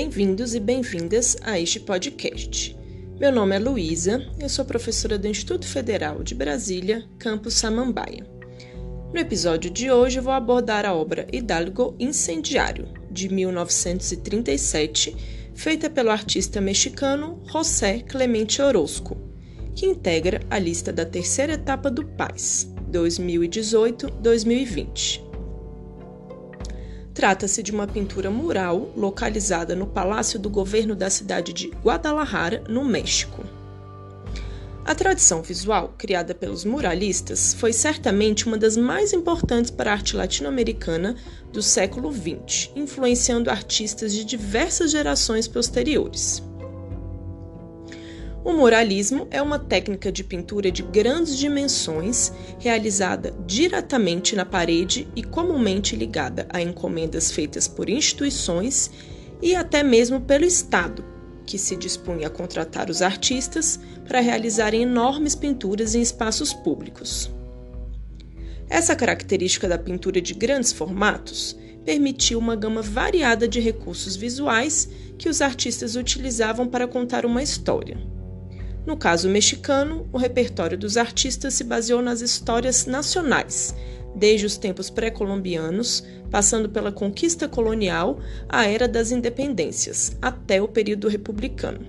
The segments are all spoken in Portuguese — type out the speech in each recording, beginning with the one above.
Bem-vindos e bem-vindas a este podcast. Meu nome é Luísa, eu sou professora do Instituto Federal de Brasília, campus Samambaia. No episódio de hoje vou abordar a obra Hidalgo Incendiário, de 1937, feita pelo artista mexicano José Clemente Orozco, que integra a lista da terceira etapa do PAIS, 2018-2020. Trata-se de uma pintura mural localizada no Palácio do Governo da cidade de Guadalajara, no México. A tradição visual, criada pelos muralistas, foi certamente uma das mais importantes para a arte latino-americana do século XX, influenciando artistas de diversas gerações posteriores. O muralismo é uma técnica de pintura de grandes dimensões, realizada diretamente na parede e comumente ligada a encomendas feitas por instituições e até mesmo pelo Estado, que se dispunha a contratar os artistas para realizarem enormes pinturas em espaços públicos. Essa característica da pintura de grandes formatos permitiu uma gama variada de recursos visuais que os artistas utilizavam para contar uma história. No caso mexicano, o repertório dos artistas se baseou nas histórias nacionais, desde os tempos pré-colombianos, passando pela conquista colonial, a era das independências, até o período republicano.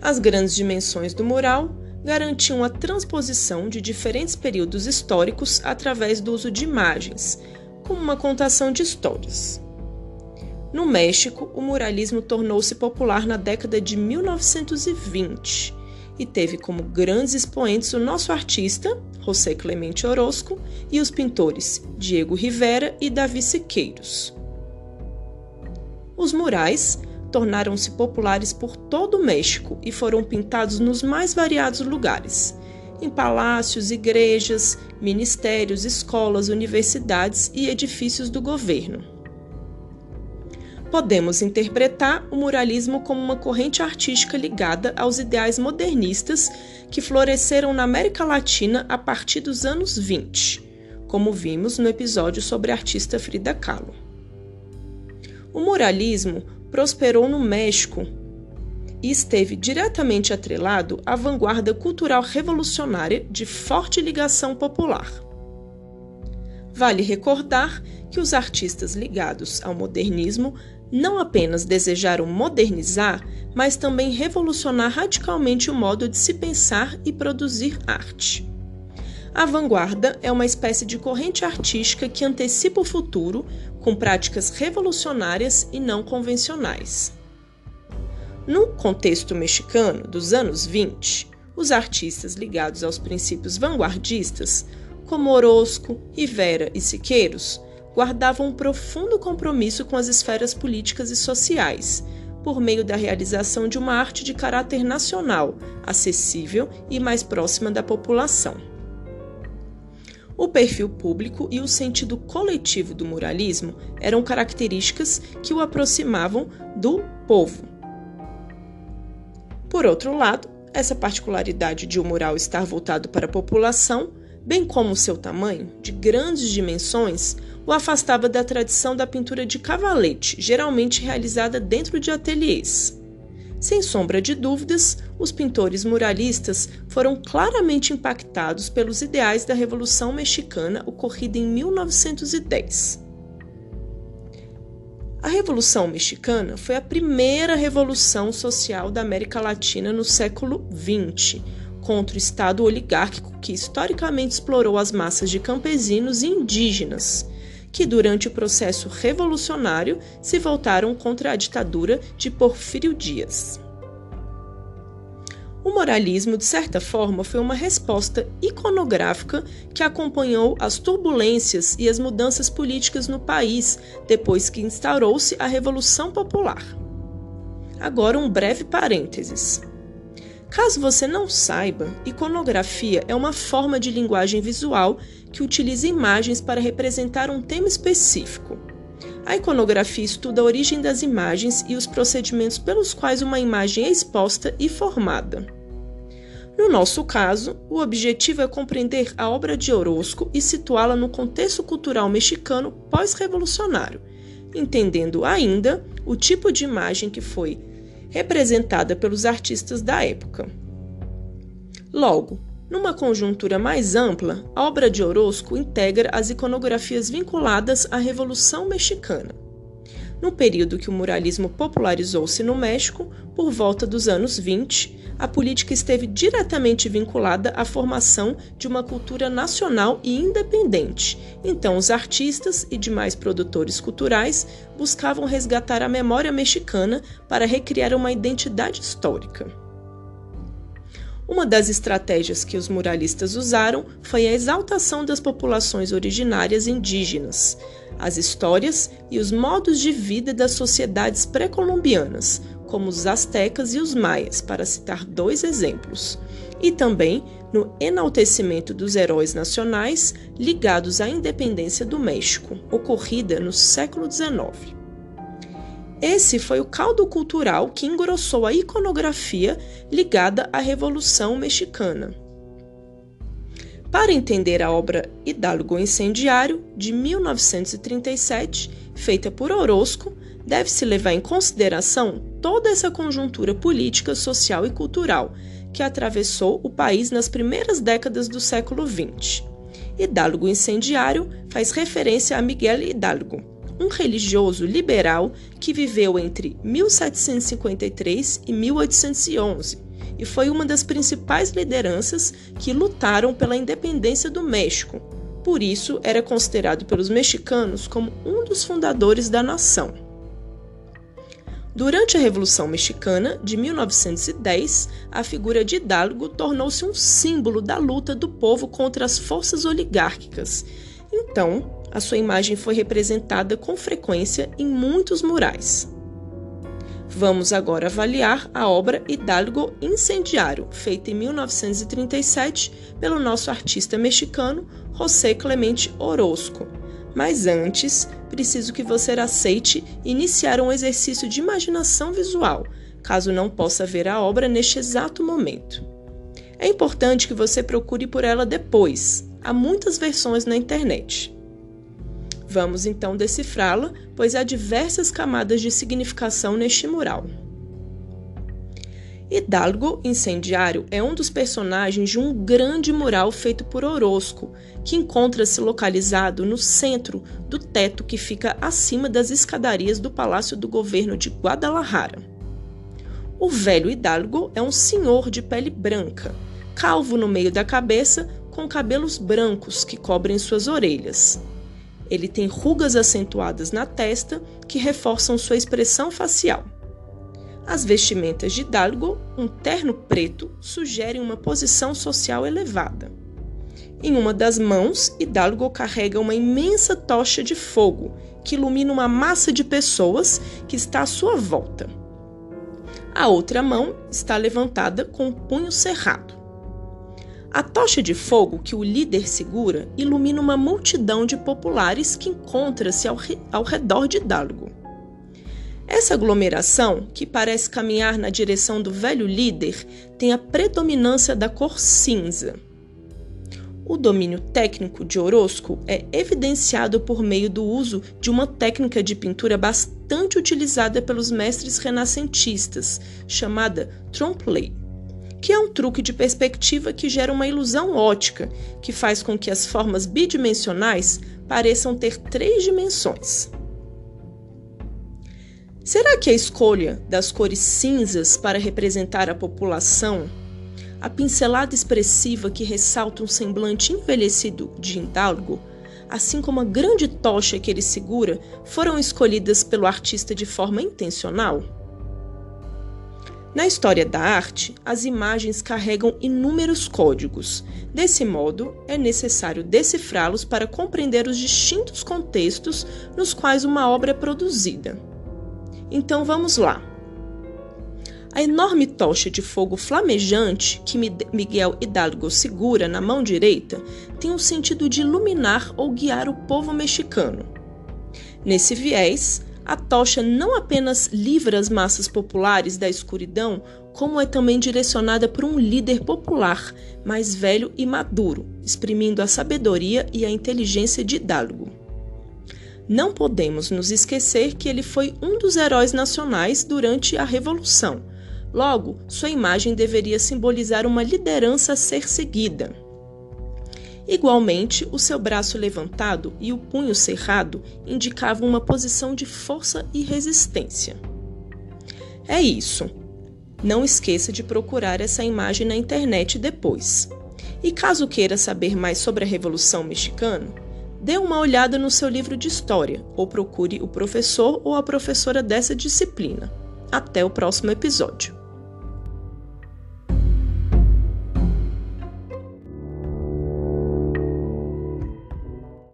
As grandes dimensões do mural garantiam a transposição de diferentes períodos históricos através do uso de imagens, como uma contação de histórias. No México, o muralismo tornou-se popular na década de 1920 e teve como grandes expoentes o nosso artista, José Clemente Orozco, e os pintores Diego Rivera e Davi Siqueiros. Os murais tornaram-se populares por todo o México e foram pintados nos mais variados lugares, em palácios, igrejas, ministérios, escolas, universidades e edifícios do governo. Podemos interpretar o muralismo como uma corrente artística ligada aos ideais modernistas que floresceram na América Latina a partir dos anos 20, como vimos no episódio sobre a artista Frida Kahlo. O muralismo prosperou no México e esteve diretamente atrelado à vanguarda cultural revolucionária de forte ligação popular. Vale recordar que os artistas ligados ao modernismo não apenas desejaram modernizar, mas também revolucionar radicalmente o modo de se pensar e produzir arte. A vanguarda é uma espécie de corrente artística que antecipa o futuro com práticas revolucionárias e não convencionais. No contexto mexicano dos anos 20, os artistas ligados aos princípios vanguardistas, como Orozco, Rivera e Siqueiros, guardavam um profundo compromisso com as esferas políticas e sociais, por meio da realização de uma arte de caráter nacional, acessível e mais próxima da população. O perfil público e o sentido coletivo do muralismo eram características que o aproximavam do povo. Por outro lado, essa particularidade de o um mural estar voltado para a população, bem como seu tamanho, de grandes dimensões, o afastava da tradição da pintura de cavalete, geralmente realizada dentro de ateliês. Sem sombra de dúvidas, os pintores muralistas foram claramente impactados pelos ideais da Revolução Mexicana ocorrida em 1910. A Revolução Mexicana foi a primeira revolução social da América Latina no século XX, contra o Estado oligárquico que historicamente explorou as massas de campesinos e indígenas que durante o processo revolucionário se voltaram contra a ditadura de Porfírio Dias. O moralismo, de certa forma, foi uma resposta iconográfica que acompanhou as turbulências e as mudanças políticas no país depois que instaurou-se a Revolução Popular. Agora, um breve parênteses. Caso você não saiba, iconografia é uma forma de linguagem visual que utiliza imagens para representar um tema específico. A iconografia estuda a origem das imagens e os procedimentos pelos quais uma imagem é exposta e formada. No nosso caso, o objetivo é compreender a obra de Orozco e situá-la no contexto cultural mexicano pós-revolucionário, entendendo ainda o tipo de imagem que foi representada pelos artistas da época. Logo, numa conjuntura mais ampla, a obra de Orozco integra as iconografias vinculadas à Revolução Mexicana. No período que o muralismo popularizou-se no México, por volta dos anos 20, a política esteve diretamente vinculada à formação de uma cultura nacional e independente. Então, os artistas e demais produtores culturais buscavam resgatar a memória mexicana para recriar uma identidade histórica. Uma das estratégias que os muralistas usaram foi a exaltação das populações originárias indígenas, as histórias e os modos de vida das sociedades pré-colombianas, como os astecas e os maias, para citar dois exemplos, e também no enaltecimento dos heróis nacionais ligados à independência do México, ocorrida no século XIX. Esse foi o caldo cultural que engrossou a iconografia ligada à Revolução Mexicana. Para entender a obra Hidalgo Incendiário, de 1937, feita por Orozco, deve-se levar em consideração toda essa conjuntura política, social e cultural que atravessou o país nas primeiras décadas do século XX. Hidalgo Incendiário faz referência a Miguel Hidalgo, um religioso liberal que viveu entre 1753 e 1811 e foi uma das principais lideranças que lutaram pela independência do México. Por isso, era considerado pelos mexicanos como um dos fundadores da nação. Durante a Revolução Mexicana de 1910, a figura de Hidalgo tornou-se um símbolo da luta do povo contra as forças oligárquicas. Então, a sua imagem foi representada com frequência em muitos murais. Vamos agora avaliar a obra Hidalgo Incendiário, feita em 1937 pelo nosso artista mexicano José Clemente Orozco. Mas antes, preciso que você aceite iniciar um exercício de imaginação visual, caso não possa ver a obra neste exato momento. É importante que você procure por ela depois. Há muitas versões na internet. Vamos então decifrá-la, pois há diversas camadas de significação neste mural. Hidalgo Incendiário é um dos personagens de um grande mural feito por Orozco, que encontra-se localizado no centro do teto que fica acima das escadarias do Palácio do Governo de Guadalajara. O velho Hidalgo é um senhor de pele branca, calvo no meio da cabeça, com cabelos brancos que cobrem suas orelhas. Ele tem rugas acentuadas na testa que reforçam sua expressão facial. As vestimentas de Hidalgo, um terno preto, sugerem uma posição social elevada. Em uma das mãos, Hidalgo carrega uma imensa tocha de fogo que ilumina uma massa de pessoas que está à sua volta. A outra mão está levantada com o punho cerrado. A tocha de fogo que o líder segura ilumina uma multidão de populares que encontra-se ao, re ao redor de Hidalgo. Essa aglomeração, que parece caminhar na direção do velho líder, tem a predominância da cor cinza. O domínio técnico de Orozco é evidenciado por meio do uso de uma técnica de pintura bastante utilizada pelos mestres renascentistas, chamada trompe-l'œil que é um truque de perspectiva que gera uma ilusão ótica, que faz com que as formas bidimensionais pareçam ter três dimensões. Será que a escolha das cores cinzas para representar a população, a pincelada expressiva que ressalta um semblante envelhecido de Hidalgo, assim como a grande tocha que ele segura, foram escolhidas pelo artista de forma intencional? Na história da arte, as imagens carregam inúmeros códigos. Desse modo, é necessário decifrá-los para compreender os distintos contextos nos quais uma obra é produzida. Então vamos lá. A enorme tocha de fogo flamejante que Miguel Hidalgo segura na mão direita tem o sentido de iluminar ou guiar o povo mexicano. Nesse viés, a tocha não apenas livra as massas populares da escuridão, como é também direcionada por um líder popular, mais velho e maduro, exprimindo a sabedoria e a inteligência de Hidalgo. Não podemos nos esquecer que ele foi um dos heróis nacionais durante a Revolução. Logo, sua imagem deveria simbolizar uma liderança a ser seguida. Igualmente, o seu braço levantado e o punho cerrado indicavam uma posição de força e resistência. É isso. Não esqueça de procurar essa imagem na internet depois. E caso queira saber mais sobre a Revolução Mexicana, dê uma olhada no seu livro de história ou procure o professor ou a professora dessa disciplina. Até o próximo episódio.